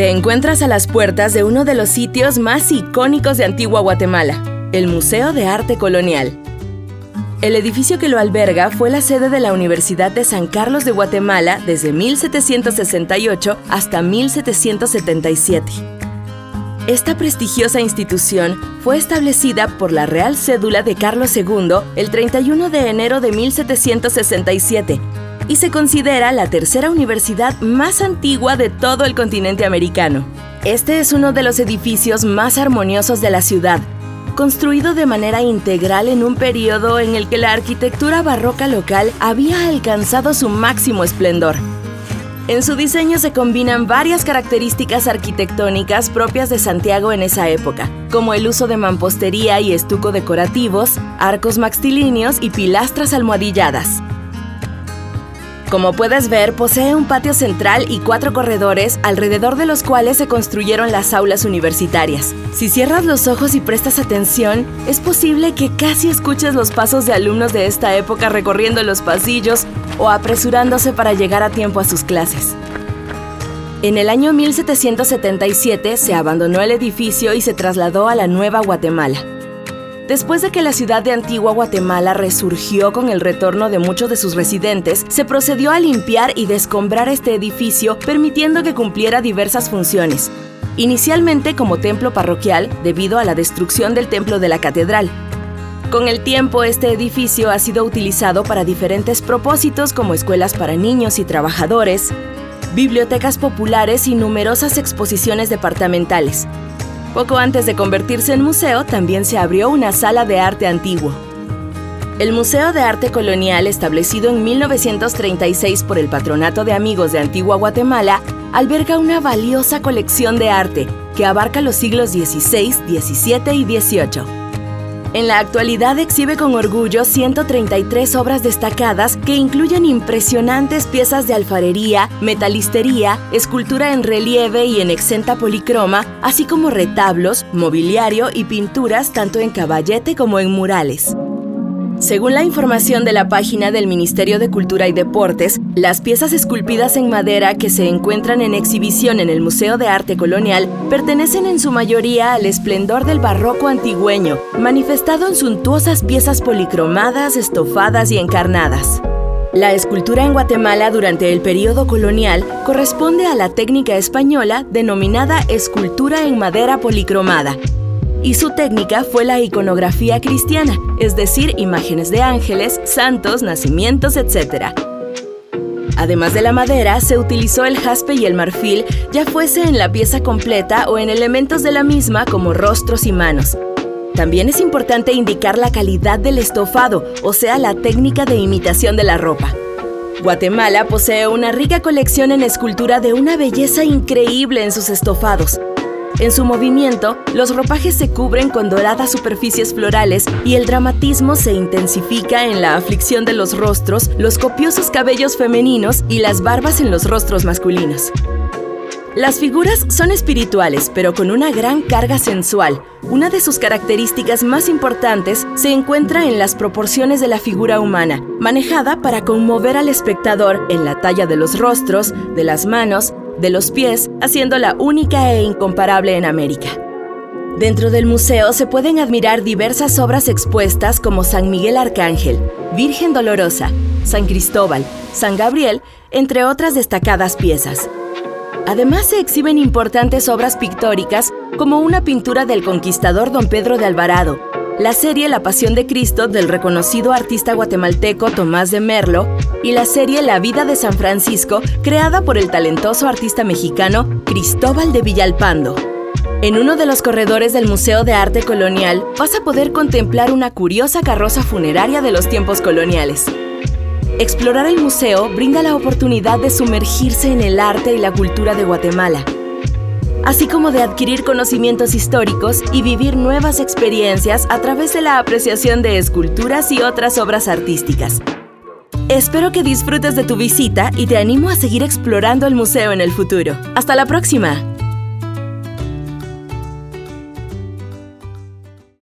Te encuentras a las puertas de uno de los sitios más icónicos de Antigua Guatemala, el Museo de Arte Colonial. El edificio que lo alberga fue la sede de la Universidad de San Carlos de Guatemala desde 1768 hasta 1777. Esta prestigiosa institución fue establecida por la Real Cédula de Carlos II el 31 de enero de 1767 y se considera la tercera universidad más antigua de todo el continente americano. Este es uno de los edificios más armoniosos de la ciudad, construido de manera integral en un periodo en el que la arquitectura barroca local había alcanzado su máximo esplendor. En su diseño se combinan varias características arquitectónicas propias de Santiago en esa época, como el uso de mampostería y estuco decorativos, arcos maxtilíneos y pilastras almohadilladas. Como puedes ver, posee un patio central y cuatro corredores alrededor de los cuales se construyeron las aulas universitarias. Si cierras los ojos y prestas atención, es posible que casi escuches los pasos de alumnos de esta época recorriendo los pasillos o apresurándose para llegar a tiempo a sus clases. En el año 1777 se abandonó el edificio y se trasladó a la Nueva Guatemala. Después de que la ciudad de Antigua Guatemala resurgió con el retorno de muchos de sus residentes, se procedió a limpiar y descombrar este edificio, permitiendo que cumpliera diversas funciones. Inicialmente como templo parroquial, debido a la destrucción del templo de la catedral. Con el tiempo, este edificio ha sido utilizado para diferentes propósitos como escuelas para niños y trabajadores, bibliotecas populares y numerosas exposiciones departamentales. Poco antes de convertirse en museo, también se abrió una sala de arte antiguo. El Museo de Arte Colonial, establecido en 1936 por el Patronato de Amigos de Antigua Guatemala, alberga una valiosa colección de arte que abarca los siglos XVI, XVII y XVIII. En la actualidad exhibe con orgullo 133 obras destacadas que incluyen impresionantes piezas de alfarería, metalistería, escultura en relieve y en exenta policroma, así como retablos, mobiliario y pinturas tanto en caballete como en murales. Según la información de la página del Ministerio de Cultura y Deportes, las piezas esculpidas en madera que se encuentran en exhibición en el Museo de Arte Colonial pertenecen en su mayoría al esplendor del barroco antigüeño, manifestado en suntuosas piezas policromadas, estofadas y encarnadas. La escultura en Guatemala durante el periodo colonial corresponde a la técnica española denominada escultura en madera policromada, y su técnica fue la iconografía cristiana, es decir, imágenes de ángeles, santos, nacimientos, etc. Además de la madera, se utilizó el jaspe y el marfil, ya fuese en la pieza completa o en elementos de la misma como rostros y manos. También es importante indicar la calidad del estofado, o sea, la técnica de imitación de la ropa. Guatemala posee una rica colección en escultura de una belleza increíble en sus estofados. En su movimiento, los ropajes se cubren con doradas superficies florales y el dramatismo se intensifica en la aflicción de los rostros, los copiosos cabellos femeninos y las barbas en los rostros masculinos. Las figuras son espirituales, pero con una gran carga sensual. Una de sus características más importantes se encuentra en las proporciones de la figura humana, manejada para conmover al espectador en la talla de los rostros, de las manos, de los pies, haciéndola única e incomparable en América. Dentro del museo se pueden admirar diversas obras expuestas como San Miguel Arcángel, Virgen Dolorosa, San Cristóbal, San Gabriel, entre otras destacadas piezas. Además se exhiben importantes obras pictóricas como una pintura del conquistador don Pedro de Alvarado, la serie La Pasión de Cristo del reconocido artista guatemalteco Tomás de Merlo y la serie La Vida de San Francisco, creada por el talentoso artista mexicano Cristóbal de Villalpando. En uno de los corredores del Museo de Arte Colonial vas a poder contemplar una curiosa carroza funeraria de los tiempos coloniales. Explorar el museo brinda la oportunidad de sumergirse en el arte y la cultura de Guatemala así como de adquirir conocimientos históricos y vivir nuevas experiencias a través de la apreciación de esculturas y otras obras artísticas. Espero que disfrutes de tu visita y te animo a seguir explorando el museo en el futuro. Hasta la próxima.